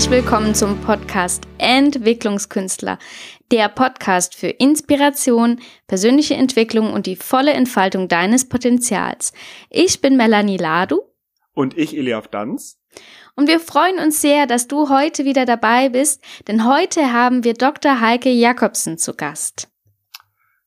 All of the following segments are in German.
Herzlich willkommen zum Podcast Entwicklungskünstler, der Podcast für Inspiration, persönliche Entwicklung und die volle Entfaltung deines Potenzials. Ich bin Melanie Ladu. Und ich, Eliaf Danz. Und wir freuen uns sehr, dass du heute wieder dabei bist, denn heute haben wir Dr. Heike Jakobsen zu Gast.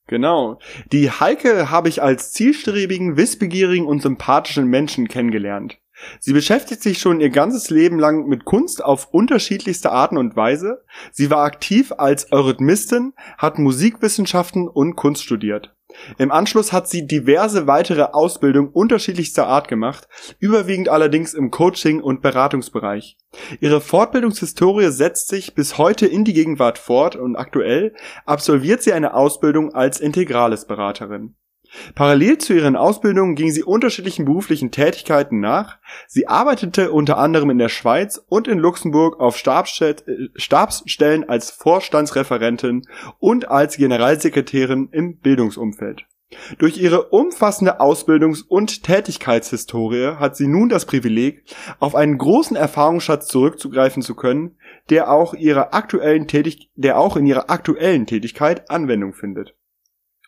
Genau. Die Heike habe ich als zielstrebigen, wissbegierigen und sympathischen Menschen kennengelernt. Sie beschäftigt sich schon ihr ganzes Leben lang mit Kunst auf unterschiedlichste Arten und Weise. Sie war aktiv als Eurythmistin, hat Musikwissenschaften und Kunst studiert. Im Anschluss hat sie diverse weitere Ausbildungen unterschiedlichster Art gemacht, überwiegend allerdings im Coaching- und Beratungsbereich. Ihre Fortbildungshistorie setzt sich bis heute in die Gegenwart fort und aktuell absolviert sie eine Ausbildung als Integrales Beraterin. Parallel zu ihren Ausbildungen ging sie unterschiedlichen beruflichen Tätigkeiten nach. Sie arbeitete unter anderem in der Schweiz und in Luxemburg auf Stabsstellen als Vorstandsreferentin und als Generalsekretärin im Bildungsumfeld. Durch ihre umfassende Ausbildungs- und Tätigkeitshistorie hat sie nun das Privileg, auf einen großen Erfahrungsschatz zurückzugreifen zu können, der auch, ihrer aktuellen Tätig der auch in ihrer aktuellen Tätigkeit Anwendung findet.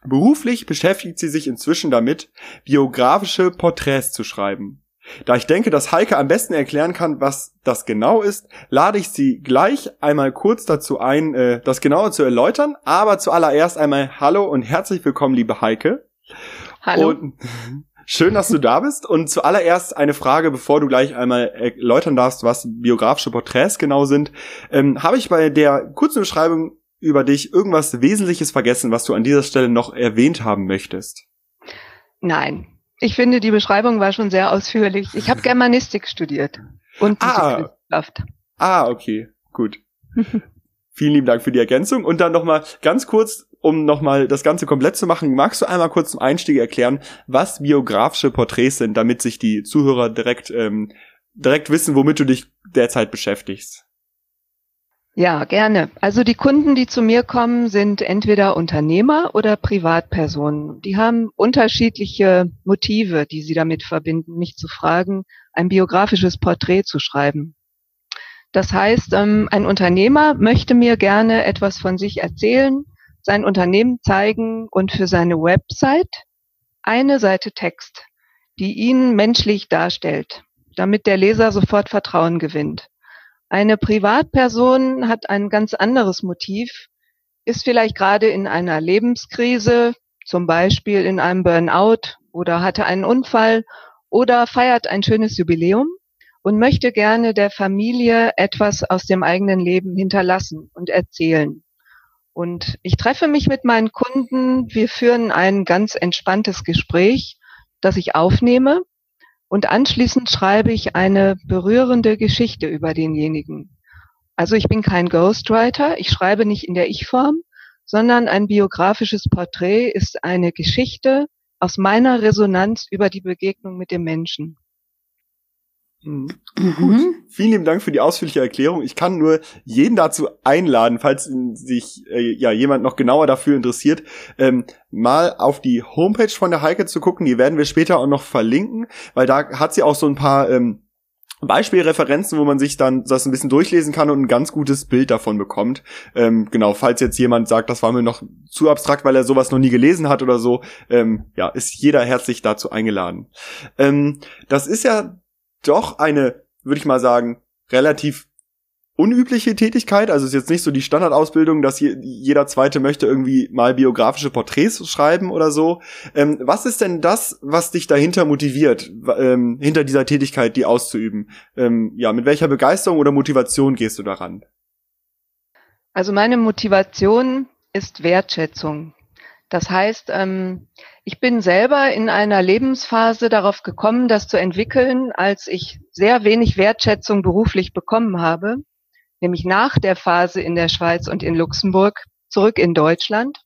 Beruflich beschäftigt sie sich inzwischen damit, biografische Porträts zu schreiben. Da ich denke, dass Heike am besten erklären kann, was das genau ist, lade ich sie gleich einmal kurz dazu ein, äh, das genauer zu erläutern. Aber zuallererst einmal Hallo und herzlich willkommen, liebe Heike. Hallo. Und schön, dass du da bist. Und zuallererst eine Frage, bevor du gleich einmal erläutern darfst, was biografische Porträts genau sind. Ähm, Habe ich bei der kurzen Beschreibung über dich irgendwas Wesentliches vergessen, was du an dieser Stelle noch erwähnt haben möchtest? Nein. Ich finde, die Beschreibung war schon sehr ausführlich. Ich habe Germanistik studiert und ah. Ah, okay, gut. Vielen lieben Dank für die Ergänzung. Und dann nochmal ganz kurz, um nochmal das Ganze komplett zu machen, magst du einmal kurz zum Einstieg erklären, was biografische Porträts sind, damit sich die Zuhörer direkt, ähm, direkt wissen, womit du dich derzeit beschäftigst? Ja, gerne. Also die Kunden, die zu mir kommen, sind entweder Unternehmer oder Privatpersonen. Die haben unterschiedliche Motive, die sie damit verbinden, mich zu fragen, ein biografisches Porträt zu schreiben. Das heißt, ähm, ein Unternehmer möchte mir gerne etwas von sich erzählen, sein Unternehmen zeigen und für seine Website eine Seite Text, die ihn menschlich darstellt, damit der Leser sofort Vertrauen gewinnt. Eine Privatperson hat ein ganz anderes Motiv, ist vielleicht gerade in einer Lebenskrise, zum Beispiel in einem Burnout oder hatte einen Unfall oder feiert ein schönes Jubiläum und möchte gerne der Familie etwas aus dem eigenen Leben hinterlassen und erzählen. Und ich treffe mich mit meinen Kunden, wir führen ein ganz entspanntes Gespräch, das ich aufnehme und anschließend schreibe ich eine berührende Geschichte über denjenigen. Also ich bin kein Ghostwriter, ich schreibe nicht in der Ich-Form, sondern ein biografisches Porträt ist eine Geschichte aus meiner Resonanz über die Begegnung mit dem Menschen. Mhm. Gut. Vielen lieben Dank für die ausführliche Erklärung. Ich kann nur jeden dazu einladen, falls sich äh, ja jemand noch genauer dafür interessiert, ähm, mal auf die Homepage von der Heike zu gucken. Die werden wir später auch noch verlinken, weil da hat sie auch so ein paar ähm, Beispielreferenzen, wo man sich dann das ein bisschen durchlesen kann und ein ganz gutes Bild davon bekommt. Ähm, genau, falls jetzt jemand sagt, das war mir noch zu abstrakt, weil er sowas noch nie gelesen hat oder so, ähm, ja, ist jeder herzlich dazu eingeladen. Ähm, das ist ja doch eine, würde ich mal sagen, relativ unübliche Tätigkeit. Also ist jetzt nicht so die Standardausbildung, dass jeder Zweite möchte irgendwie mal biografische Porträts schreiben oder so. Ähm, was ist denn das, was dich dahinter motiviert, ähm, hinter dieser Tätigkeit, die auszuüben? Ähm, ja, mit welcher Begeisterung oder Motivation gehst du daran? Also meine Motivation ist Wertschätzung. Das heißt, ähm, ich bin selber in einer Lebensphase darauf gekommen, das zu entwickeln, als ich sehr wenig Wertschätzung beruflich bekommen habe, nämlich nach der Phase in der Schweiz und in Luxemburg zurück in Deutschland.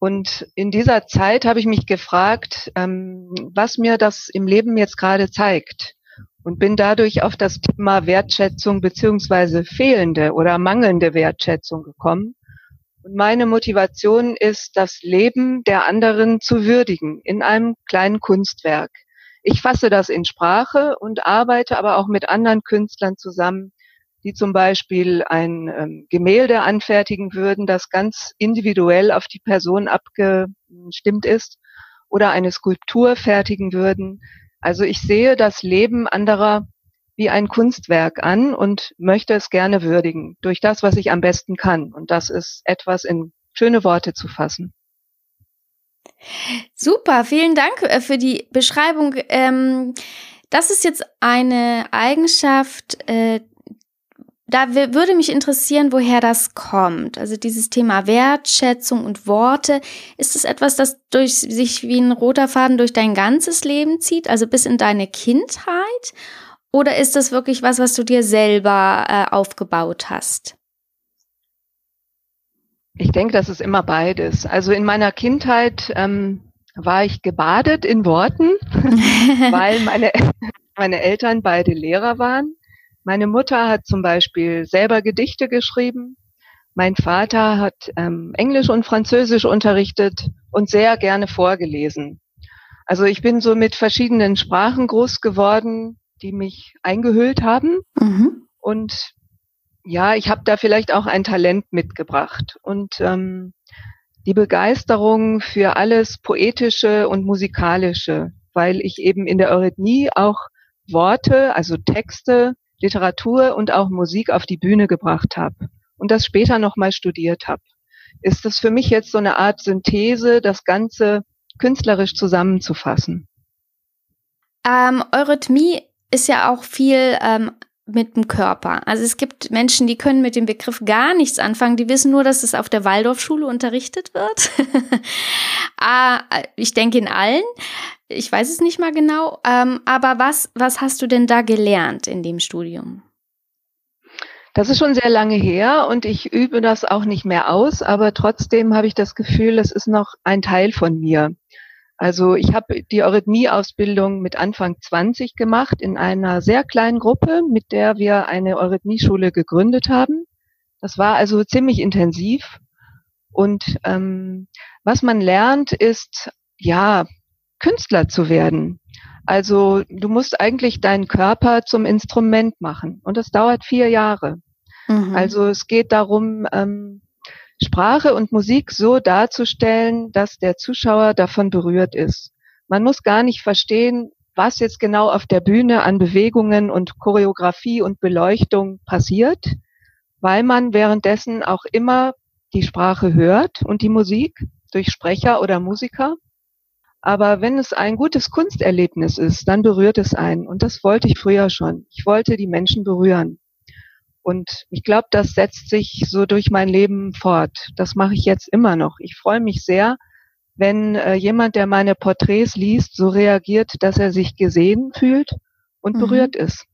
Und in dieser Zeit habe ich mich gefragt, ähm, was mir das im Leben jetzt gerade zeigt und bin dadurch auf das Thema Wertschätzung beziehungsweise fehlende oder mangelnde Wertschätzung gekommen und meine Motivation ist, das Leben der anderen zu würdigen in einem kleinen Kunstwerk. Ich fasse das in Sprache und arbeite aber auch mit anderen Künstlern zusammen, die zum Beispiel ein ähm, Gemälde anfertigen würden, das ganz individuell auf die Person abgestimmt ist, oder eine Skulptur fertigen würden. Also ich sehe das Leben anderer wie ein Kunstwerk an und möchte es gerne würdigen durch das, was ich am besten kann. Und das ist etwas in schöne Worte zu fassen. Super, vielen Dank äh, für die Beschreibung. Ähm, das ist jetzt eine Eigenschaft, äh, da würde mich interessieren, woher das kommt. Also dieses Thema Wertschätzung und Worte, ist es etwas, das durch sich wie ein roter Faden durch dein ganzes Leben zieht, also bis in deine Kindheit? Oder ist das wirklich was, was du dir selber äh, aufgebaut hast? Ich denke, das ist immer beides. Also in meiner Kindheit ähm, war ich gebadet in Worten, weil meine, meine Eltern beide Lehrer waren. Meine Mutter hat zum Beispiel selber Gedichte geschrieben. Mein Vater hat ähm, Englisch und Französisch unterrichtet und sehr gerne vorgelesen. Also ich bin so mit verschiedenen Sprachen groß geworden, die mich eingehüllt haben. Mhm. Und ja, ich habe da vielleicht auch ein Talent mitgebracht. Und ähm, die Begeisterung für alles Poetische und Musikalische, weil ich eben in der Eurythmie auch Worte, also Texte Literatur und auch Musik auf die Bühne gebracht habe und das später nochmal studiert habe, ist das für mich jetzt so eine Art Synthese, das Ganze künstlerisch zusammenzufassen. Ähm, Eurythmie ist ja auch viel ähm, mit dem Körper. Also es gibt Menschen, die können mit dem Begriff gar nichts anfangen. Die wissen nur, dass es auf der Waldorfschule unterrichtet wird. ah, ich denke in allen. Ich weiß es nicht mal genau. Ähm, aber was, was hast du denn da gelernt in dem Studium? Das ist schon sehr lange her und ich übe das auch nicht mehr aus, aber trotzdem habe ich das Gefühl, es ist noch ein Teil von mir. Also ich habe die Eurythmie-Ausbildung mit Anfang 20 gemacht in einer sehr kleinen Gruppe, mit der wir eine Eurythmie-Schule gegründet haben. Das war also ziemlich intensiv. Und ähm, was man lernt, ist ja Künstler zu werden. Also du musst eigentlich deinen Körper zum Instrument machen und das dauert vier Jahre. Mhm. Also es geht darum, ähm, Sprache und Musik so darzustellen, dass der Zuschauer davon berührt ist. Man muss gar nicht verstehen, was jetzt genau auf der Bühne an Bewegungen und Choreografie und Beleuchtung passiert, weil man währenddessen auch immer die Sprache hört und die Musik durch Sprecher oder Musiker aber wenn es ein gutes Kunsterlebnis ist, dann berührt es einen. Und das wollte ich früher schon. Ich wollte die Menschen berühren. Und ich glaube, das setzt sich so durch mein Leben fort. Das mache ich jetzt immer noch. Ich freue mich sehr, wenn äh, jemand, der meine Porträts liest, so reagiert, dass er sich gesehen fühlt und mhm. berührt ist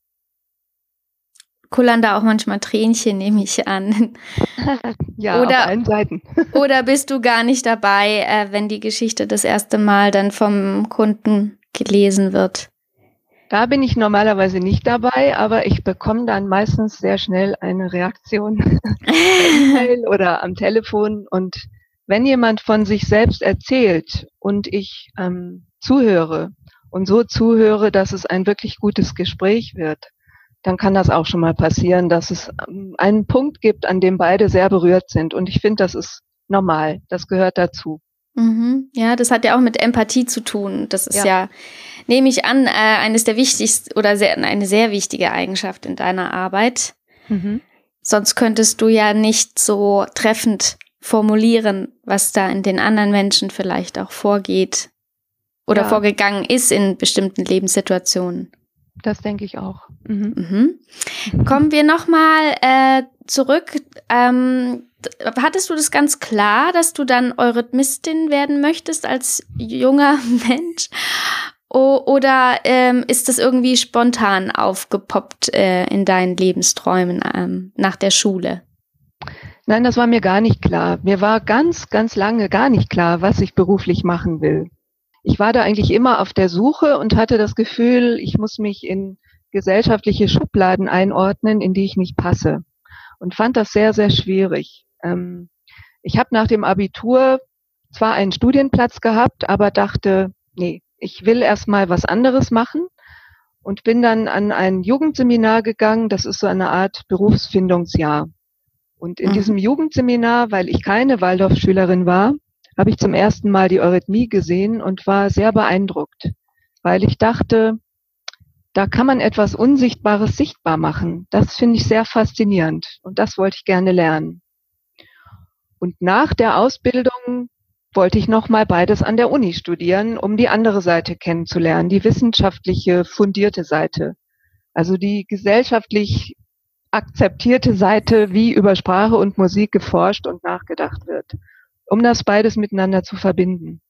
kullern da auch manchmal Tränchen, nehme ich an. ja, oder, auf allen Seiten. oder bist du gar nicht dabei, äh, wenn die Geschichte das erste Mal dann vom Kunden gelesen wird? Da bin ich normalerweise nicht dabei, aber ich bekomme dann meistens sehr schnell eine Reaktion e oder am Telefon. Und wenn jemand von sich selbst erzählt und ich ähm, zuhöre und so zuhöre, dass es ein wirklich gutes Gespräch wird, dann kann das auch schon mal passieren, dass es ähm, einen Punkt gibt, an dem beide sehr berührt sind. Und ich finde, das ist normal. Das gehört dazu. Mhm. Ja, das hat ja auch mit Empathie zu tun. Das ist ja, ja nehme ich an, äh, eines der wichtigsten oder sehr, eine sehr wichtige Eigenschaft in deiner Arbeit. Mhm. Sonst könntest du ja nicht so treffend formulieren, was da in den anderen Menschen vielleicht auch vorgeht oder ja. vorgegangen ist in bestimmten Lebenssituationen. Das denke ich auch. Mhm. Mhm. Kommen wir nochmal äh, zurück. Ähm, hattest du das ganz klar, dass du dann Eurythmistin werden möchtest als junger Mensch? Oder ähm, ist das irgendwie spontan aufgepoppt äh, in deinen Lebensträumen ähm, nach der Schule? Nein, das war mir gar nicht klar. Mir war ganz, ganz lange gar nicht klar, was ich beruflich machen will ich war da eigentlich immer auf der Suche und hatte das Gefühl, ich muss mich in gesellschaftliche Schubladen einordnen, in die ich nicht passe. Und fand das sehr, sehr schwierig. Ähm, ich habe nach dem Abitur zwar einen Studienplatz gehabt, aber dachte, nee, ich will erst mal was anderes machen und bin dann an ein Jugendseminar gegangen. Das ist so eine Art Berufsfindungsjahr. Und in mhm. diesem Jugendseminar, weil ich keine Waldorfschülerin war, habe ich zum ersten Mal die Eurythmie gesehen und war sehr beeindruckt, weil ich dachte, da kann man etwas Unsichtbares sichtbar machen. Das finde ich sehr faszinierend und das wollte ich gerne lernen. Und nach der Ausbildung wollte ich nochmal beides an der Uni studieren, um die andere Seite kennenzulernen, die wissenschaftliche, fundierte Seite. Also die gesellschaftlich akzeptierte Seite, wie über Sprache und Musik geforscht und nachgedacht wird, um das beides miteinander zu verbinden.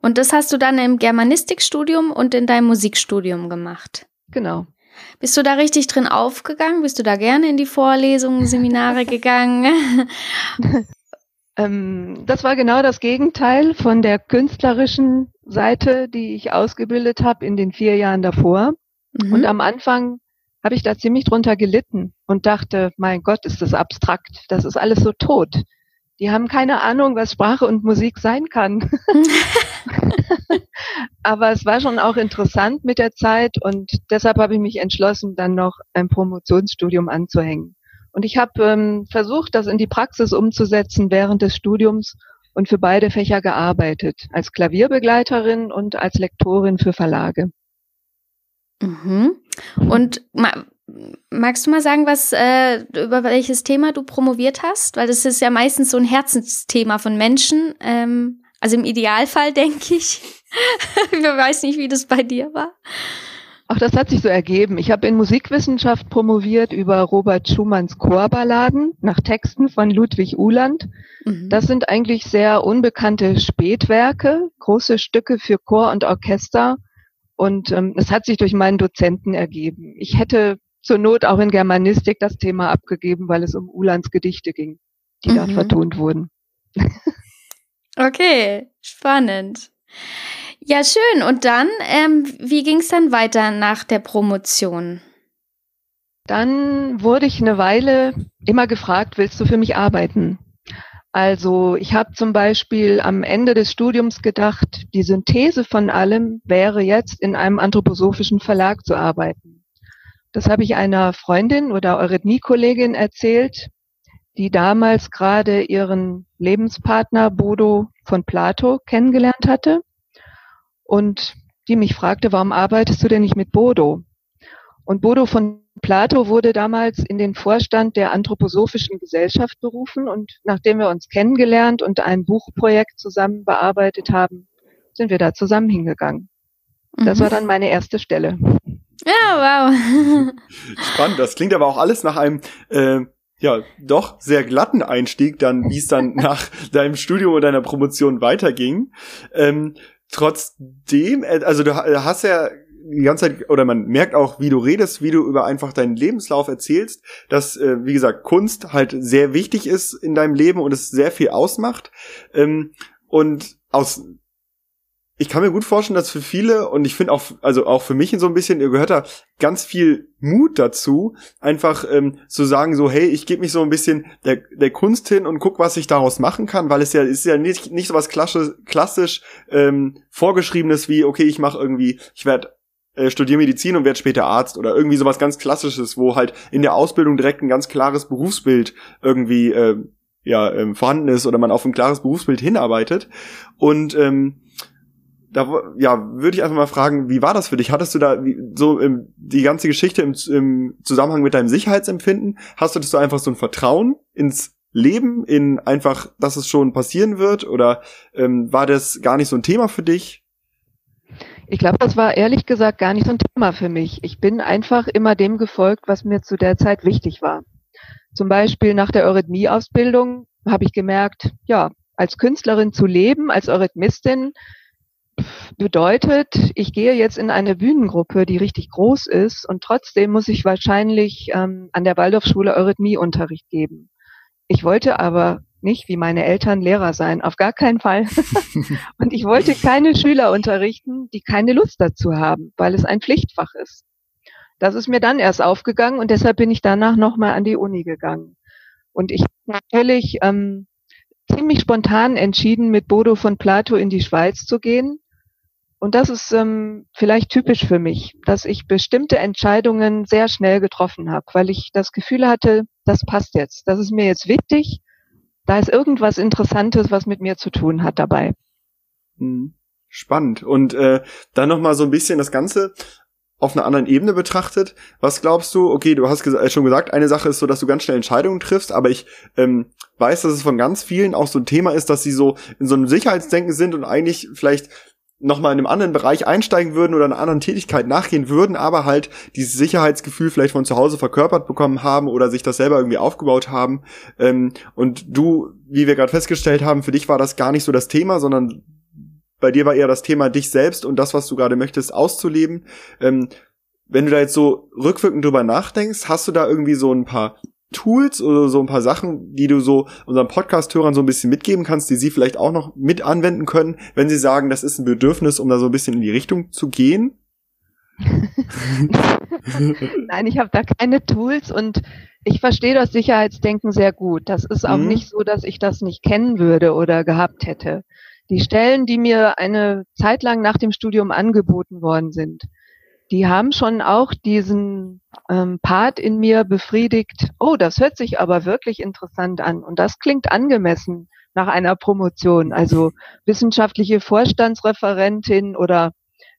Und das hast du dann im Germanistikstudium und in deinem Musikstudium gemacht? Genau. Bist du da richtig drin aufgegangen? Bist du da gerne in die Vorlesungen, Seminare gegangen? Ähm, das war genau das Gegenteil von der künstlerischen Seite, die ich ausgebildet habe in den vier Jahren davor. Mhm. Und am Anfang habe ich da ziemlich drunter gelitten und dachte, mein Gott, ist das abstrakt. Das ist alles so tot. Die haben keine Ahnung, was Sprache und Musik sein kann. Aber es war schon auch interessant mit der Zeit und deshalb habe ich mich entschlossen, dann noch ein Promotionsstudium anzuhängen. Und ich habe ähm, versucht, das in die Praxis umzusetzen während des Studiums und für beide Fächer gearbeitet, als Klavierbegleiterin und als Lektorin für Verlage. Mhm. Und ma magst du mal sagen, was äh, über welches Thema du promoviert hast? Weil das ist ja meistens so ein Herzensthema von Menschen. Ähm, also im Idealfall denke ich. ich weiß nicht, wie das bei dir war. Ach, das hat sich so ergeben. Ich habe in Musikwissenschaft promoviert über Robert Schumanns Chorballaden nach Texten von Ludwig Uhland. Mhm. Das sind eigentlich sehr unbekannte Spätwerke, große Stücke für Chor und Orchester. Und ähm, es hat sich durch meinen Dozenten ergeben. Ich hätte zur Not auch in Germanistik das Thema abgegeben, weil es um Uhlands Gedichte ging, die mhm. da vertont wurden. okay, spannend. Ja, schön. Und dann, ähm, wie ging es dann weiter nach der Promotion? Dann wurde ich eine Weile immer gefragt, willst du für mich arbeiten? Also ich habe zum Beispiel am Ende des Studiums gedacht, die Synthese von allem wäre jetzt in einem anthroposophischen Verlag zu arbeiten. Das habe ich einer Freundin oder Eurythmie-Kollegin erzählt, die damals gerade ihren Lebenspartner Bodo von Plato kennengelernt hatte und die mich fragte, warum arbeitest du denn nicht mit Bodo? Und Bodo von Plato wurde damals in den Vorstand der Anthroposophischen Gesellschaft berufen und nachdem wir uns kennengelernt und ein Buchprojekt zusammen bearbeitet haben, sind wir da zusammen hingegangen. Das mhm. war dann meine erste Stelle. Ja, wow. Spannend. Das klingt aber auch alles nach einem äh, ja doch sehr glatten Einstieg, dann wie es dann nach deinem Studium oder deiner Promotion weiterging. Ähm, trotzdem, äh, also du hast ja die ganze Zeit, oder man merkt auch, wie du redest, wie du über einfach deinen Lebenslauf erzählst, dass, äh, wie gesagt, Kunst halt sehr wichtig ist in deinem Leben und es sehr viel ausmacht. Ähm, und aus ich kann mir gut vorstellen, dass für viele und ich finde auch, also auch für mich so ein bisschen, ihr gehört da ganz viel Mut dazu, einfach ähm, zu sagen so, hey, ich gebe mich so ein bisschen der, der Kunst hin und guck, was ich daraus machen kann, weil es ja ist ja nicht nicht so was klassisch, klassisch ähm, vorgeschriebenes wie, okay, ich mache irgendwie, ich werde äh, studiere Medizin und werde später Arzt oder irgendwie sowas ganz Klassisches, wo halt in der Ausbildung direkt ein ganz klares Berufsbild irgendwie äh, ja ähm, vorhanden ist oder man auf ein klares Berufsbild hinarbeitet. Und ähm, da ja, würde ich einfach mal fragen, wie war das für dich? Hattest du da wie, so im, die ganze Geschichte im, im Zusammenhang mit deinem Sicherheitsempfinden? Hast du das so einfach so ein Vertrauen ins Leben, in einfach, dass es schon passieren wird? Oder ähm, war das gar nicht so ein Thema für dich? Ich glaube, das war ehrlich gesagt gar nicht so ein Thema für mich. Ich bin einfach immer dem gefolgt, was mir zu der Zeit wichtig war. Zum Beispiel nach der Eurythmie-Ausbildung habe ich gemerkt, ja, als Künstlerin zu leben, als Eurythmistin, bedeutet, ich gehe jetzt in eine Bühnengruppe, die richtig groß ist und trotzdem muss ich wahrscheinlich ähm, an der Waldorfschule Eurythmieunterricht geben. Ich wollte aber nicht wie meine Eltern Lehrer sein, auf gar keinen Fall. und ich wollte keine Schüler unterrichten, die keine Lust dazu haben, weil es ein Pflichtfach ist. Das ist mir dann erst aufgegangen und deshalb bin ich danach nochmal an die Uni gegangen. Und ich natürlich ähm, ziemlich spontan entschieden, mit Bodo von Plato in die Schweiz zu gehen Und das ist ähm, vielleicht typisch für mich, dass ich bestimmte Entscheidungen sehr schnell getroffen habe, weil ich das Gefühl hatte, das passt jetzt, das ist mir jetzt wichtig, da ist irgendwas Interessantes, was mit mir zu tun hat dabei. Hm. Spannend. Und äh, dann noch mal so ein bisschen das Ganze auf einer anderen Ebene betrachtet. Was glaubst du? Okay, du hast ges äh, schon gesagt, eine Sache ist so, dass du ganz schnell Entscheidungen triffst, aber ich ähm, weiß, dass es von ganz vielen auch so ein Thema ist, dass sie so in so einem Sicherheitsdenken sind und eigentlich vielleicht nochmal in einem anderen Bereich einsteigen würden oder einer anderen Tätigkeit nachgehen würden, aber halt dieses Sicherheitsgefühl vielleicht von zu Hause verkörpert bekommen haben oder sich das selber irgendwie aufgebaut haben. Ähm, und du, wie wir gerade festgestellt haben, für dich war das gar nicht so das Thema, sondern bei dir war eher das Thema dich selbst und das, was du gerade möchtest, auszuleben. Ähm, wenn du da jetzt so rückwirkend drüber nachdenkst, hast du da irgendwie so ein paar Tools oder so ein paar Sachen, die du so unseren Podcast-Hörern so ein bisschen mitgeben kannst, die sie vielleicht auch noch mit anwenden können, wenn sie sagen, das ist ein Bedürfnis, um da so ein bisschen in die Richtung zu gehen? Nein, ich habe da keine Tools und ich verstehe das Sicherheitsdenken sehr gut. Das ist auch mhm. nicht so, dass ich das nicht kennen würde oder gehabt hätte. Die Stellen, die mir eine Zeit lang nach dem Studium angeboten worden sind, die haben schon auch diesen ähm, Part in mir befriedigt, oh, das hört sich aber wirklich interessant an und das klingt angemessen nach einer Promotion. Also wissenschaftliche Vorstandsreferentin oder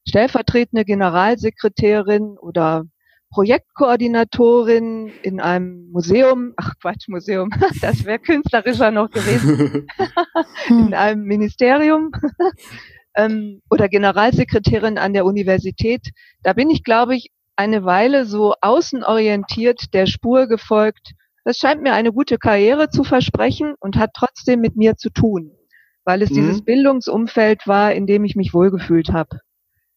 stellvertretende Generalsekretärin oder Projektkoordinatorin in einem Museum, ach Quatsch, Museum, das wäre künstlerischer noch gewesen, in einem Ministerium ähm, oder Generalsekretärin an der Universität. Da bin ich, glaube ich, eine Weile so außenorientiert der Spur gefolgt. Das scheint mir eine gute Karriere zu versprechen und hat trotzdem mit mir zu tun, weil es mhm. dieses Bildungsumfeld war, in dem ich mich wohlgefühlt habe.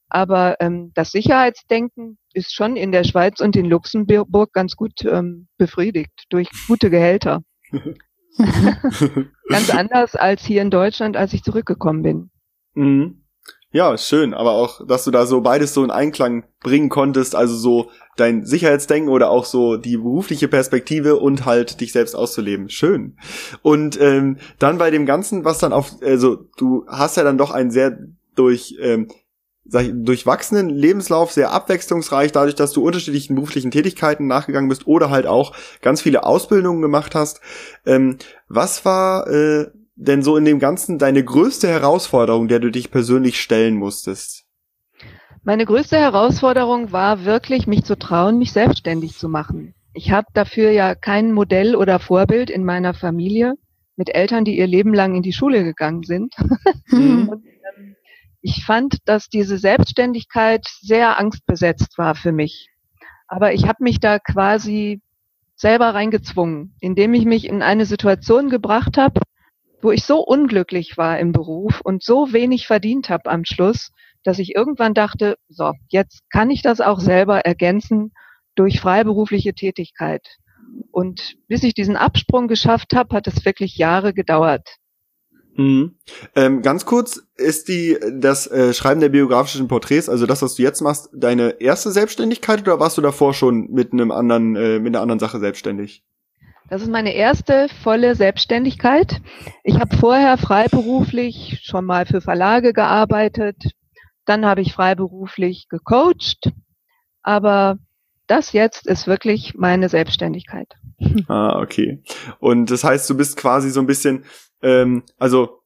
Aber ähm, das Sicherheitsdenken ist schon in der Schweiz und in Luxemburg ganz gut ähm, befriedigt durch gute Gehälter. ganz anders als hier in Deutschland, als ich zurückgekommen bin. Mhm. Ja, schön, aber auch, dass du da so beides so in Einklang bringen konntest, also so dein Sicherheitsdenken oder auch so die berufliche Perspektive und halt dich selbst auszuleben. Schön. Und ähm, dann bei dem Ganzen, was dann auf, also du hast ja dann doch ein sehr durch ähm, sag ich, durchwachsenen Lebenslauf, sehr abwechslungsreich, dadurch, dass du unterschiedlichen beruflichen Tätigkeiten nachgegangen bist oder halt auch ganz viele Ausbildungen gemacht hast. Ähm, was war äh, denn so in dem Ganzen deine größte Herausforderung, der du dich persönlich stellen musstest? Meine größte Herausforderung war wirklich, mich zu trauen, mich selbstständig zu machen. Ich habe dafür ja kein Modell oder Vorbild in meiner Familie mit Eltern, die ihr Leben lang in die Schule gegangen sind. Mhm. Und ich fand, dass diese Selbstständigkeit sehr angstbesetzt war für mich. Aber ich habe mich da quasi selber reingezwungen, indem ich mich in eine Situation gebracht habe, wo ich so unglücklich war im Beruf und so wenig verdient habe am Schluss, dass ich irgendwann dachte, so, jetzt kann ich das auch selber ergänzen durch freiberufliche Tätigkeit. Und bis ich diesen Absprung geschafft habe, hat es wirklich Jahre gedauert. Mhm. Ähm, ganz kurz, ist die das äh, Schreiben der biografischen Porträts, also das, was du jetzt machst, deine erste Selbstständigkeit oder warst du davor schon mit einem anderen, äh, mit einer anderen Sache selbstständig? Das ist meine erste volle Selbstständigkeit. Ich habe vorher freiberuflich schon mal für Verlage gearbeitet, dann habe ich freiberuflich gecoacht, aber das jetzt ist wirklich meine Selbstständigkeit. Ah, okay. Und das heißt, du bist quasi so ein bisschen ähm, also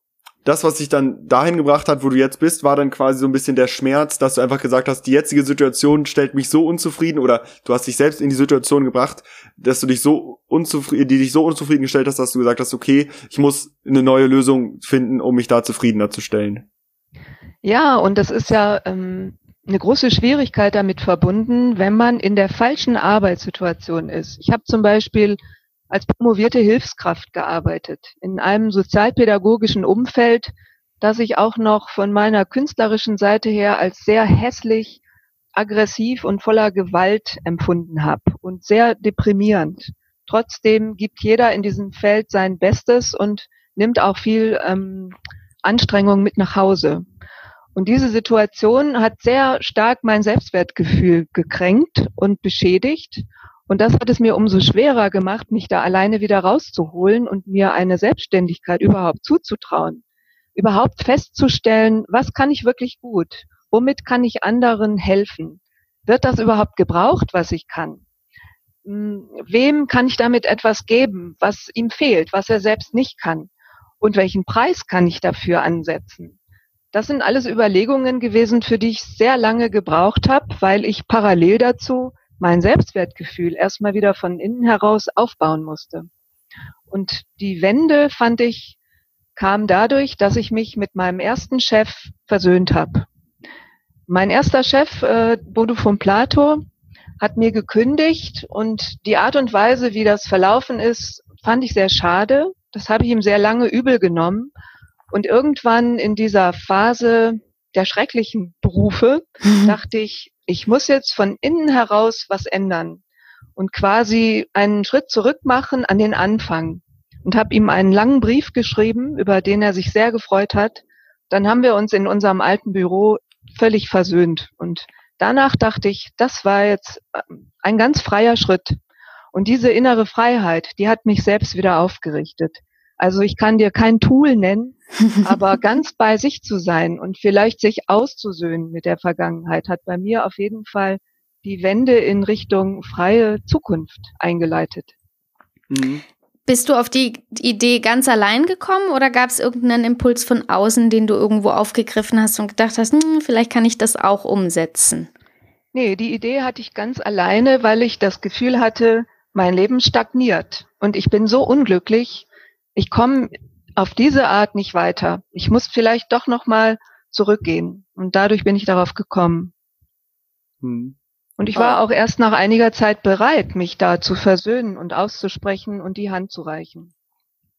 das, was dich dann dahin gebracht hat, wo du jetzt bist, war dann quasi so ein bisschen der Schmerz, dass du einfach gesagt hast, die jetzige Situation stellt mich so unzufrieden oder du hast dich selbst in die Situation gebracht, dass du dich so unzufrieden, die dich so unzufrieden gestellt hast, dass du gesagt hast, okay, ich muss eine neue Lösung finden, um mich da zufriedener zu stellen. Ja, und das ist ja ähm, eine große Schwierigkeit damit verbunden, wenn man in der falschen Arbeitssituation ist. Ich habe zum Beispiel als promovierte Hilfskraft gearbeitet, in einem sozialpädagogischen Umfeld, das ich auch noch von meiner künstlerischen Seite her als sehr hässlich, aggressiv und voller Gewalt empfunden habe und sehr deprimierend. Trotzdem gibt jeder in diesem Feld sein Bestes und nimmt auch viel ähm, Anstrengung mit nach Hause. Und diese Situation hat sehr stark mein Selbstwertgefühl gekränkt und beschädigt. Und das hat es mir umso schwerer gemacht, mich da alleine wieder rauszuholen und mir eine Selbstständigkeit überhaupt zuzutrauen. Überhaupt festzustellen, was kann ich wirklich gut? womit kann ich anderen helfen? Wird das überhaupt gebraucht, was ich kann? Hm, wem kann ich damit etwas geben, was ihm fehlt, was er selbst nicht kann? Und welchen Preis kann ich dafür ansetzen? Das sind alles Überlegungen gewesen, für die ich sehr lange gebraucht habe, weil ich parallel dazu mein Selbstwertgefühl erstmal wieder von innen heraus aufbauen musste. Und die Wende fand ich kam dadurch, dass ich mich mit meinem ersten Chef versöhnt habe. Mein erster Chef, äh, Bodo von Plato, hat mir gekündigt und die Art und Weise, wie das verlaufen ist, fand ich sehr schade. Das habe ich ihm sehr lange übel genommen. Und irgendwann in dieser Phase der schrecklichen Berufe mhm. dachte ich, ich muss jetzt von innen heraus was ändern und quasi einen Schritt zurück machen an den Anfang und habe ihm einen langen Brief geschrieben, über den er sich sehr gefreut hat. Dann haben wir uns in unserem alten Büro völlig versöhnt und danach dachte ich, das war jetzt ähm, ein ganz freier Schritt. Und diese innere Freiheit, die hat mich selbst wieder aufgerichtet. Also ich kann dir kein Tool nennen, aber ganz bei sich zu sein und vielleicht sich auszusöhnen mit der Vergangenheit hat bei mir auf jeden Fall die Wende in Richtung freie Zukunft eingeleitet. Mhm. Bist du auf die Idee ganz allein gekommen oder gab es irgendeinen Impuls von außen, den du irgendwo aufgegriffen hast und gedacht hast, hm, vielleicht kann ich das auch umsetzen? Nee, die Idee hatte ich ganz alleine, weil ich das Gefühl hatte, mein Leben stagniert und ich bin so unglücklich. Ich komme auf diese Art nicht weiter. Ich muss vielleicht doch noch mal zurückgehen und dadurch bin ich darauf gekommen. Hm. Und ich war auch erst nach einiger Zeit bereit, mich da zu versöhnen und auszusprechen und die Hand zu reichen.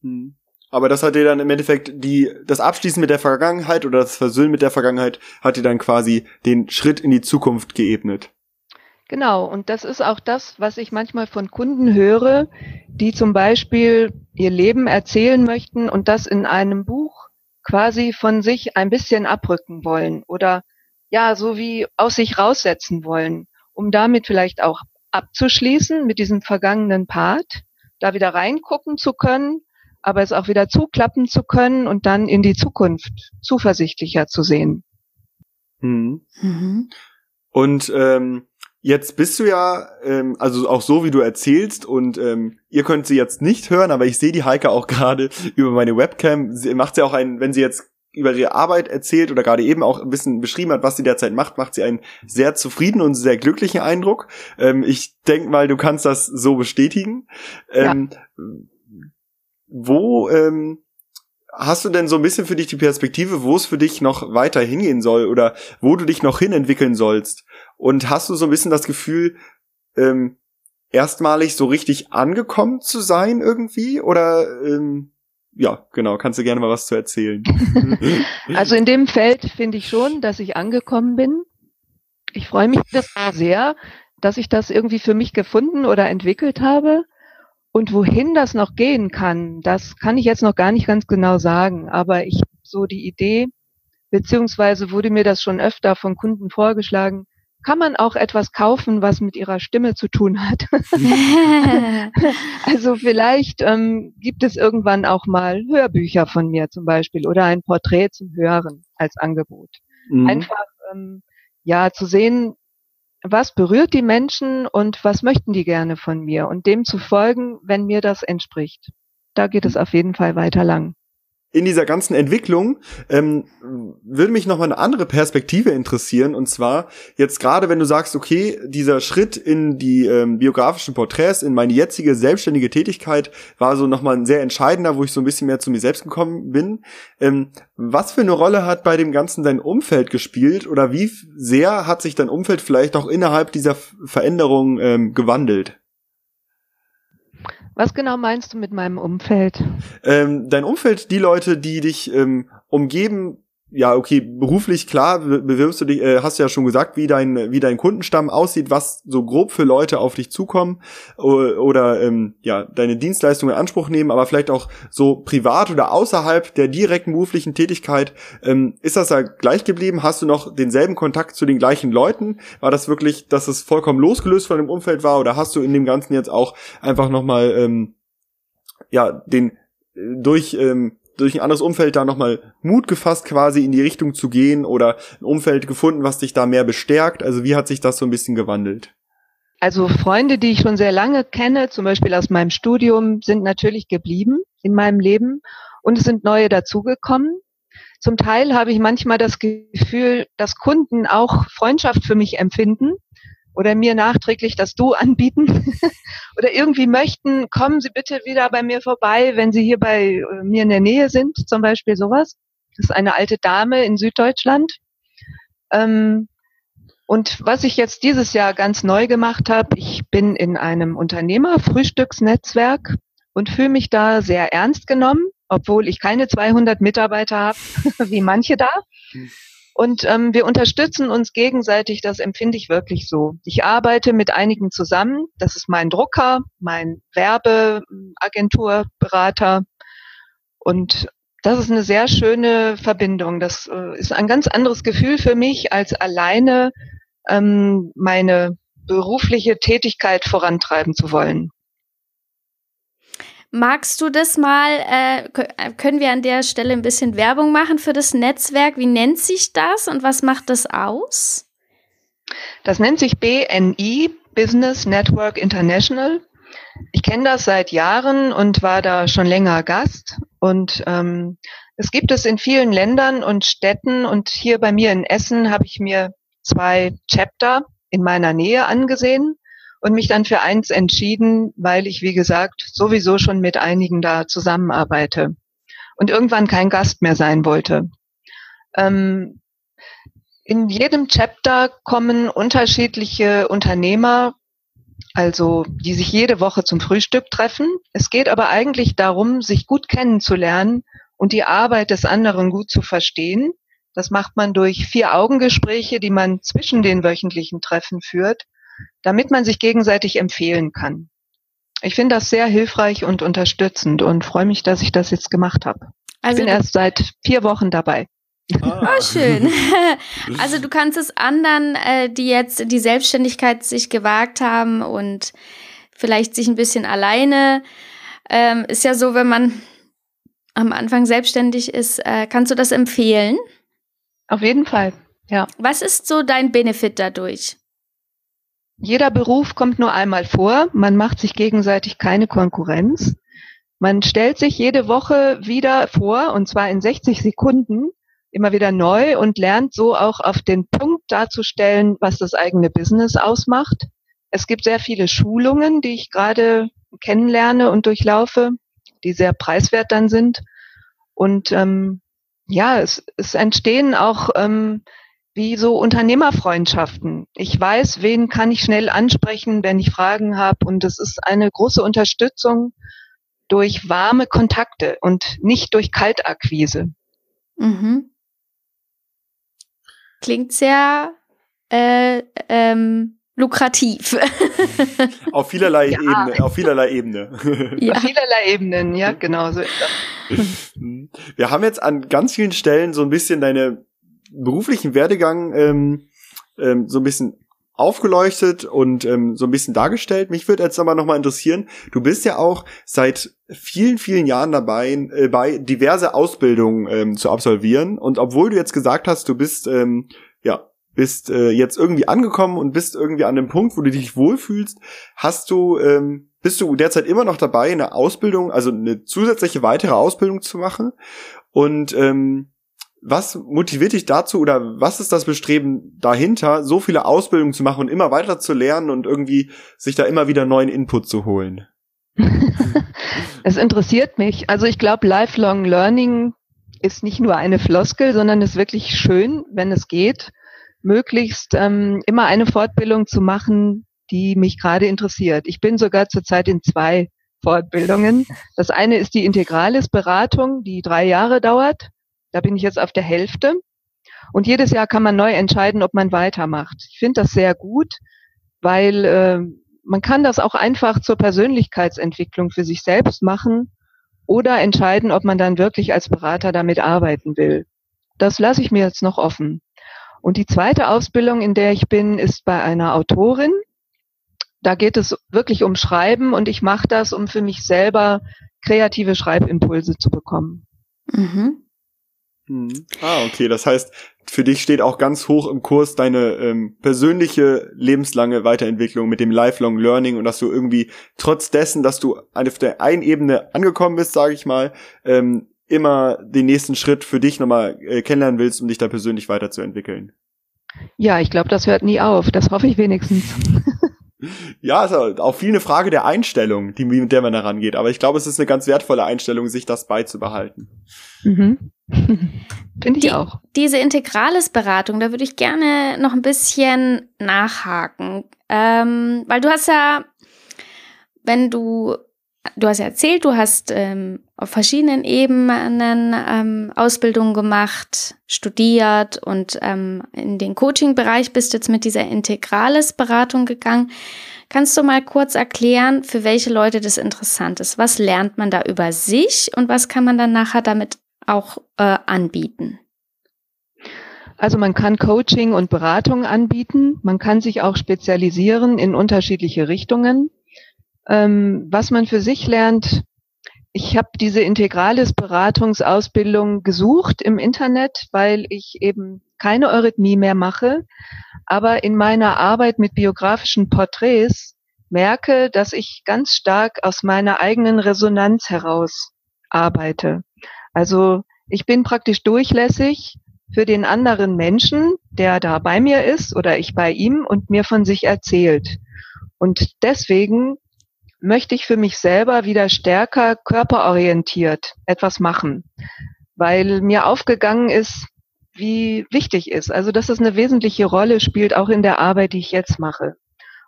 Hm. Aber das hat dir dann im Endeffekt die, das Abschließen mit der Vergangenheit oder das Versöhnen mit der Vergangenheit hat dir dann quasi den Schritt in die Zukunft geebnet. Genau, und das ist auch das, was ich manchmal von Kunden höre, die zum Beispiel ihr Leben erzählen möchten und das in einem Buch quasi von sich ein bisschen abrücken wollen oder ja, so wie aus sich raussetzen wollen um damit vielleicht auch abzuschließen mit diesem vergangenen Part, da wieder reingucken zu können, aber es auch wieder zuklappen zu können und dann in die Zukunft zuversichtlicher zu sehen. Mhm. Mhm. Und ähm, jetzt bist du ja, ähm, also auch so wie du erzählst und ähm, ihr könnt sie jetzt nicht hören, aber ich sehe die Heike auch gerade über meine Webcam. Sie macht sie auch ein, wenn sie jetzt über ihre Arbeit erzählt oder gerade eben auch ein bisschen beschrieben hat, was sie derzeit macht, macht sie einen sehr zufrieden und sehr glücklichen Eindruck. Ähm, ich denke mal, du kannst das so bestätigen. Ähm, ja. Wo ähm, hast du denn so ein bisschen für dich die Perspektive, wo es für dich noch weiter hingehen soll oder wo du dich noch hin entwickeln sollst? Und hast du so ein bisschen das Gefühl, ähm, erstmalig so richtig angekommen zu sein irgendwie? Oder ähm, ja, genau, kannst du gerne mal was zu erzählen. also in dem Feld finde ich schon, dass ich angekommen bin. Ich freue mich sehr, dass ich das irgendwie für mich gefunden oder entwickelt habe. Und wohin das noch gehen kann, das kann ich jetzt noch gar nicht ganz genau sagen. Aber ich so die Idee, beziehungsweise wurde mir das schon öfter von Kunden vorgeschlagen, kann man auch etwas kaufen, was mit ihrer Stimme zu tun hat. also vielleicht ähm, gibt es irgendwann auch mal Hörbücher von mir zum Beispiel oder ein Porträt zum Hören als Angebot. Mhm. Einfach ähm, ja zu sehen, was berührt die Menschen und was möchten die gerne von mir und dem zu folgen, wenn mir das entspricht. Da geht es auf jeden Fall weiter lang in dieser ganzen Entwicklung ähm, würde mich noch mal eine andere Perspektive interessieren. Und zwar jetzt gerade wenn du sagst okay dieser Schritt in die ähm, biografischen Porträts in meine jetzige selbstständige Tätigkeit war so noch mal ein sehr entscheidender wo ich so ein bisschen mehr zu mir selbst gekommen bin. Ähm, was für eine Rolle hat bei dem ganzen dein Umfeld gespielt? Oder wie sehr hat sich dein Umfeld vielleicht auch innerhalb dieser Veränderung ähm, gewandelt was genau meinst du mit meinem Umfeld? Ähm, dein Umfeld, die Leute, die dich ähm, umgeben, ja, okay, beruflich klar, bewirbst du dich, äh, hast ja schon gesagt, wie dein, wie dein Kundenstamm aussieht, was so grob für Leute auf dich zukommen oder, ähm, ja, deine Dienstleistungen in Anspruch nehmen, aber vielleicht auch so privat oder außerhalb der direkten beruflichen Tätigkeit. Ähm, ist das da gleich geblieben? Hast du noch denselben Kontakt zu den gleichen Leuten? War das wirklich, dass es vollkommen losgelöst von dem Umfeld war oder hast du in dem Ganzen jetzt auch einfach nochmal, ähm, ja, den, durch, ähm, durch ein anderes Umfeld da nochmal Mut gefasst, quasi in die Richtung zu gehen oder ein Umfeld gefunden, was dich da mehr bestärkt? Also wie hat sich das so ein bisschen gewandelt? Also Freunde, die ich schon sehr lange kenne, zum Beispiel aus meinem Studium, sind natürlich geblieben in meinem Leben und es sind neue dazugekommen. Zum Teil habe ich manchmal das Gefühl, dass Kunden auch Freundschaft für mich empfinden oder mir nachträglich das Du anbieten oder irgendwie möchten, kommen Sie bitte wieder bei mir vorbei, wenn Sie hier bei äh, mir in der Nähe sind, zum Beispiel sowas. Das ist eine alte Dame in Süddeutschland. Ähm, und was ich jetzt dieses Jahr ganz neu gemacht habe, ich bin in einem Unternehmerfrühstücksnetzwerk und fühle mich da sehr ernst genommen, obwohl ich keine 200 Mitarbeiter habe, wie manche da. Und ähm, wir unterstützen uns gegenseitig, das empfinde ich wirklich so. Ich arbeite mit einigen zusammen. Das ist mein Drucker, mein Werbeagenturberater. Und das ist eine sehr schöne Verbindung. Das äh, ist ein ganz anderes Gefühl für mich, als alleine ähm, meine berufliche Tätigkeit vorantreiben zu wollen. Magst du das mal, äh, können wir an der Stelle ein bisschen Werbung machen für das Netzwerk? Wie nennt sich das und was macht das aus? Das nennt sich BNI, Business Network International. Ich kenne das seit Jahren und war da schon länger Gast. Und ähm, es gibt es in vielen Ländern und Städten. Und hier bei mir in Essen habe ich mir zwei Chapter in meiner Nähe angesehen und mich dann für eins entschieden, weil ich, wie gesagt, sowieso schon mit einigen da zusammenarbeite und irgendwann kein Gast mehr sein wollte. Ähm, in jedem Chapter kommen unterschiedliche Unternehmer, also die sich jede Woche zum Frühstück treffen. Es geht aber eigentlich darum, sich gut kennenzulernen und die Arbeit des anderen gut zu verstehen das macht man durch vier Augengespräche, die man zwischen den wöchentlichen Treffen führt, damit man sich gegenseitig empfehlen kann. Ich finde das sehr hilfreich und unterstützend und freue mich, dass ich das jetzt gemacht habe. Also ich bin erst seit vier Wochen dabei. Ah. Oh, schön. Also du kannst es anderen, äh, die jetzt die Selbstständigkeit sich gewagt haben und vielleicht sich ein bisschen alleine, ähm, ist ja so, wenn man am Anfang selbstständig ist, äh, kannst du das empfehlen? Auf jeden Fall, ja. Was ist so dein Benefit dadurch? Jeder Beruf kommt nur einmal vor. Man macht sich gegenseitig keine Konkurrenz. Man stellt sich jede Woche wieder vor, und zwar in 60 Sekunden, immer wieder neu und lernt so auch auf den Punkt darzustellen, was das eigene Business ausmacht. Es gibt sehr viele Schulungen, die ich gerade kennenlerne und durchlaufe, die sehr preiswert dann sind. Und ähm, ja, es, es entstehen auch ähm, wie so Unternehmerfreundschaften. Ich weiß, wen kann ich schnell ansprechen, wenn ich Fragen habe. Und es ist eine große Unterstützung durch warme Kontakte und nicht durch Kaltakquise. Mhm. Klingt sehr äh, ähm, lukrativ. auf vielerlei ja. Ebene, auf vielerlei Ebene. Ja. Auf vielerlei Ebenen, ja, genau so ist das. Wir haben jetzt an ganz vielen Stellen so ein bisschen deine beruflichen Werdegang ähm, ähm, so ein bisschen aufgeleuchtet und ähm, so ein bisschen dargestellt. Mich würde jetzt aber nochmal interessieren, du bist ja auch seit vielen, vielen Jahren dabei, äh, bei diverse Ausbildungen ähm, zu absolvieren. Und obwohl du jetzt gesagt hast, du bist ähm, ja bist äh, jetzt irgendwie angekommen und bist irgendwie an dem Punkt, wo du dich wohlfühlst, hast du, ähm, bist du derzeit immer noch dabei, eine Ausbildung, also eine zusätzliche weitere Ausbildung zu machen? Und ähm, was motiviert dich dazu oder was ist das Bestreben dahinter, so viele Ausbildungen zu machen und immer weiter zu lernen und irgendwie sich da immer wieder neuen Input zu holen? es interessiert mich. Also ich glaube, Lifelong Learning ist nicht nur eine Floskel, sondern ist wirklich schön, wenn es geht möglichst ähm, immer eine Fortbildung zu machen, die mich gerade interessiert. Ich bin sogar zurzeit in zwei Fortbildungen. Das eine ist die Integrales-Beratung, die drei Jahre dauert. Da bin ich jetzt auf der Hälfte. Und jedes Jahr kann man neu entscheiden, ob man weitermacht. Ich finde das sehr gut, weil äh, man kann das auch einfach zur Persönlichkeitsentwicklung für sich selbst machen oder entscheiden, ob man dann wirklich als Berater damit arbeiten will. Das lasse ich mir jetzt noch offen. Und die zweite Ausbildung, in der ich bin, ist bei einer Autorin. Da geht es wirklich um Schreiben und ich mache das, um für mich selber kreative Schreibimpulse zu bekommen. Mhm. Hm. Ah, okay. Das heißt, für dich steht auch ganz hoch im Kurs deine ähm, persönliche lebenslange Weiterentwicklung mit dem Lifelong Learning und dass du irgendwie trotz dessen, dass du auf der einen Ebene angekommen bist, sage ich mal, ähm, immer den nächsten Schritt für dich nochmal äh, kennenlernen willst, um dich da persönlich weiterzuentwickeln. Ja, ich glaube, das hört nie auf. Das hoffe ich wenigstens. ja, ist auch viel eine Frage der Einstellung, die, mit der man da rangeht. Aber ich glaube, es ist eine ganz wertvolle Einstellung, sich das beizubehalten. Mhm. Finde ich die, auch. Diese Integrales-Beratung, da würde ich gerne noch ein bisschen nachhaken. Ähm, weil du hast ja, wenn du, du hast ja erzählt, du hast ähm, auf verschiedenen Ebenen ähm, Ausbildungen gemacht, studiert und ähm, in den Coaching-Bereich bist jetzt mit dieser Integrales-Beratung gegangen. Kannst du mal kurz erklären, für welche Leute das interessant ist? Was lernt man da über sich und was kann man dann nachher damit auch äh, anbieten? Also man kann Coaching und Beratung anbieten. Man kann sich auch spezialisieren in unterschiedliche Richtungen. Ähm, was man für sich lernt, ich habe diese integrales Beratungsausbildung gesucht im Internet, weil ich eben keine Eurythmie mehr mache, aber in meiner Arbeit mit biografischen Porträts merke, dass ich ganz stark aus meiner eigenen Resonanz heraus arbeite. Also ich bin praktisch durchlässig für den anderen Menschen, der da bei mir ist oder ich bei ihm und mir von sich erzählt. Und deswegen möchte ich für mich selber wieder stärker körperorientiert etwas machen, weil mir aufgegangen ist, wie wichtig ist. Also, dass es eine wesentliche Rolle spielt, auch in der Arbeit, die ich jetzt mache.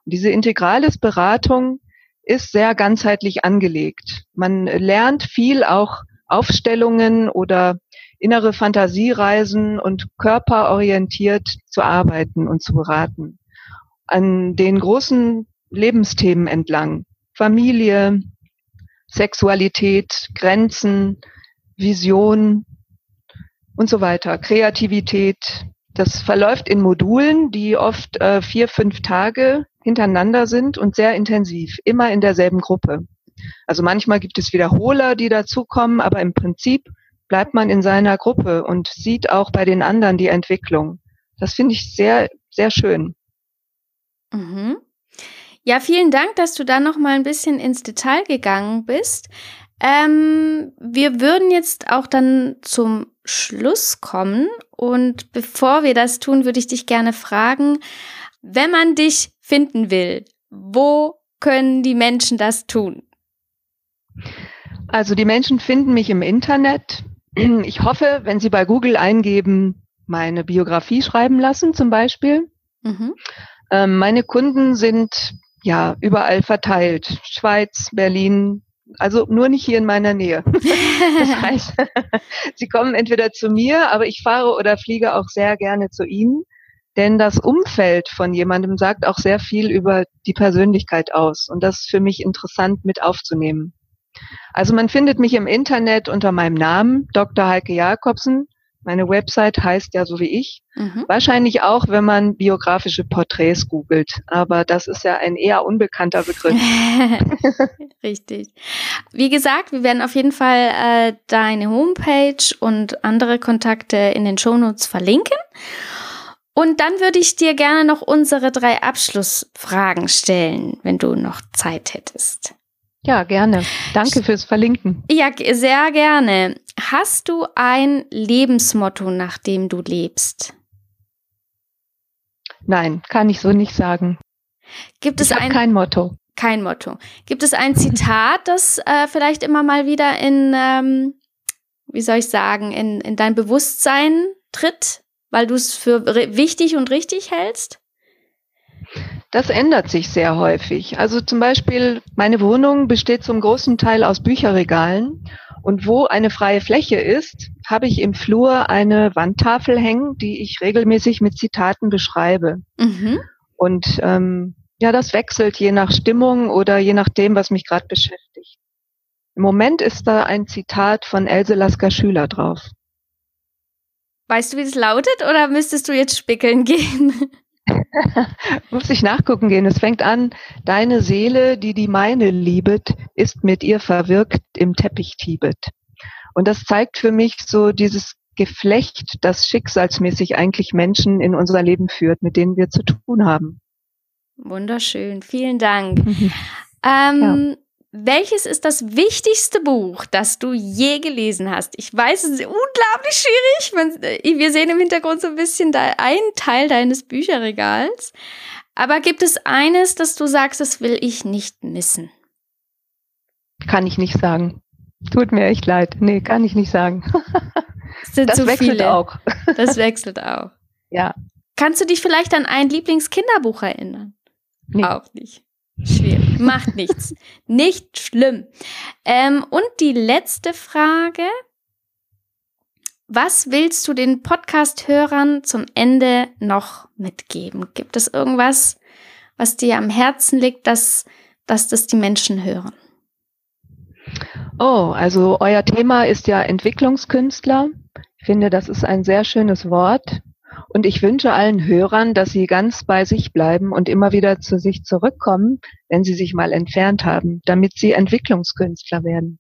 Und diese integrales Beratung ist sehr ganzheitlich angelegt. Man lernt viel auch Aufstellungen oder innere Fantasiereisen und körperorientiert zu arbeiten und zu beraten. An den großen Lebensthemen entlang. Familie, Sexualität, Grenzen, Vision und so weiter, Kreativität. Das verläuft in Modulen, die oft äh, vier, fünf Tage hintereinander sind und sehr intensiv, immer in derselben Gruppe. Also manchmal gibt es Wiederholer, die dazukommen, aber im Prinzip bleibt man in seiner Gruppe und sieht auch bei den anderen die Entwicklung. Das finde ich sehr, sehr schön. Mhm. Ja, vielen Dank, dass du da noch mal ein bisschen ins Detail gegangen bist. Ähm, wir würden jetzt auch dann zum Schluss kommen und bevor wir das tun, würde ich dich gerne fragen, wenn man dich finden will, wo können die Menschen das tun? Also die Menschen finden mich im Internet. Ich hoffe, wenn sie bei Google eingeben, meine Biografie schreiben lassen zum Beispiel. Mhm. Ähm, meine Kunden sind ja überall verteilt. Schweiz, Berlin, also nur nicht hier in meiner Nähe. das heißt, sie kommen entweder zu mir, aber ich fahre oder fliege auch sehr gerne zu ihnen. Denn das Umfeld von jemandem sagt auch sehr viel über die Persönlichkeit aus. Und das ist für mich interessant mit aufzunehmen. Also man findet mich im Internet unter meinem Namen, Dr. Heike Jakobsen. Meine Website heißt ja so wie ich. Mhm. Wahrscheinlich auch, wenn man biografische Porträts googelt. Aber das ist ja ein eher unbekannter Begriff. Richtig. Wie gesagt, wir werden auf jeden Fall äh, deine Homepage und andere Kontakte in den Shownotes verlinken. Und dann würde ich dir gerne noch unsere drei Abschlussfragen stellen, wenn du noch Zeit hättest. Ja, gerne. Danke fürs Verlinken. Ja, sehr gerne. Hast du ein Lebensmotto, nach dem du lebst? Nein, kann ich so nicht sagen. Gibt es ich ein kein Motto? Kein Motto. Gibt es ein Zitat, das äh, vielleicht immer mal wieder in, ähm, wie soll ich sagen, in, in dein Bewusstsein tritt, weil du es für wichtig und richtig hältst? Das ändert sich sehr häufig. Also zum Beispiel, meine Wohnung besteht zum großen Teil aus Bücherregalen. Und wo eine freie Fläche ist, habe ich im Flur eine Wandtafel hängen, die ich regelmäßig mit Zitaten beschreibe. Mhm. Und ähm, ja, das wechselt je nach Stimmung oder je nachdem, was mich gerade beschäftigt. Im Moment ist da ein Zitat von Else Lasker Schüler drauf. Weißt du, wie es lautet oder müsstest du jetzt spickeln gehen? Muss ich nachgucken gehen. Es fängt an, deine Seele, die die meine liebet, ist mit ihr verwirkt im Teppich Tibet. Und das zeigt für mich so dieses Geflecht, das schicksalsmäßig eigentlich Menschen in unser Leben führt, mit denen wir zu tun haben. Wunderschön, vielen Dank. Mhm. Ähm, ja. Welches ist das wichtigste Buch, das du je gelesen hast? Ich weiß, es ist unglaublich schwierig. Äh, wir sehen im Hintergrund so ein bisschen einen Teil deines Bücherregals. Aber gibt es eines, das du sagst, das will ich nicht missen? Kann ich nicht sagen. Tut mir echt leid. Nee, kann ich nicht sagen. Sind das zu wechselt viele. auch. Das wechselt auch. Ja. Kannst du dich vielleicht an ein Lieblingskinderbuch erinnern? Nee. Auch nicht. Schwierig. Macht nichts. Nicht schlimm. Ähm, und die letzte Frage. Was willst du den Podcast-Hörern zum Ende noch mitgeben? Gibt es irgendwas, was dir am Herzen liegt, dass, dass das die Menschen hören? Oh, also euer Thema ist ja Entwicklungskünstler. Ich finde, das ist ein sehr schönes Wort. Und ich wünsche allen Hörern, dass sie ganz bei sich bleiben und immer wieder zu sich zurückkommen, wenn sie sich mal entfernt haben, damit sie Entwicklungskünstler werden.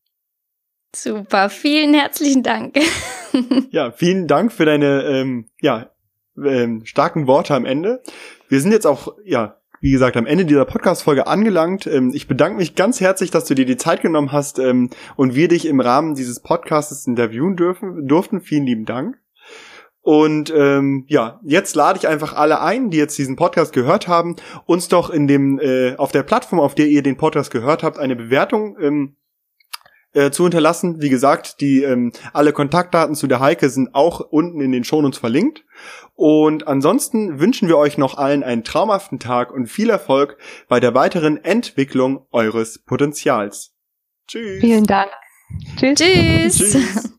Super, vielen herzlichen Dank. ja, vielen Dank für deine ähm, ja, ähm, starken Worte am Ende. Wir sind jetzt auch ja wie gesagt, am Ende dieser Podcast-Folge angelangt. Ähm, ich bedanke mich ganz herzlich, dass du dir die Zeit genommen hast ähm, und wir dich im Rahmen dieses Podcasts interviewen dürfen, durften. Vielen lieben Dank. Und ähm, ja, jetzt lade ich einfach alle ein, die jetzt diesen Podcast gehört haben, uns doch in dem äh, auf der Plattform, auf der ihr den Podcast gehört habt, eine Bewertung ähm, äh, zu hinterlassen. Wie gesagt, die ähm, alle Kontaktdaten zu der Heike sind auch unten in den Shownotes verlinkt. Und ansonsten wünschen wir euch noch allen einen traumhaften Tag und viel Erfolg bei der weiteren Entwicklung eures Potenzials. Tschüss. Vielen Dank. Tschüss. Tschüss. Tschüss.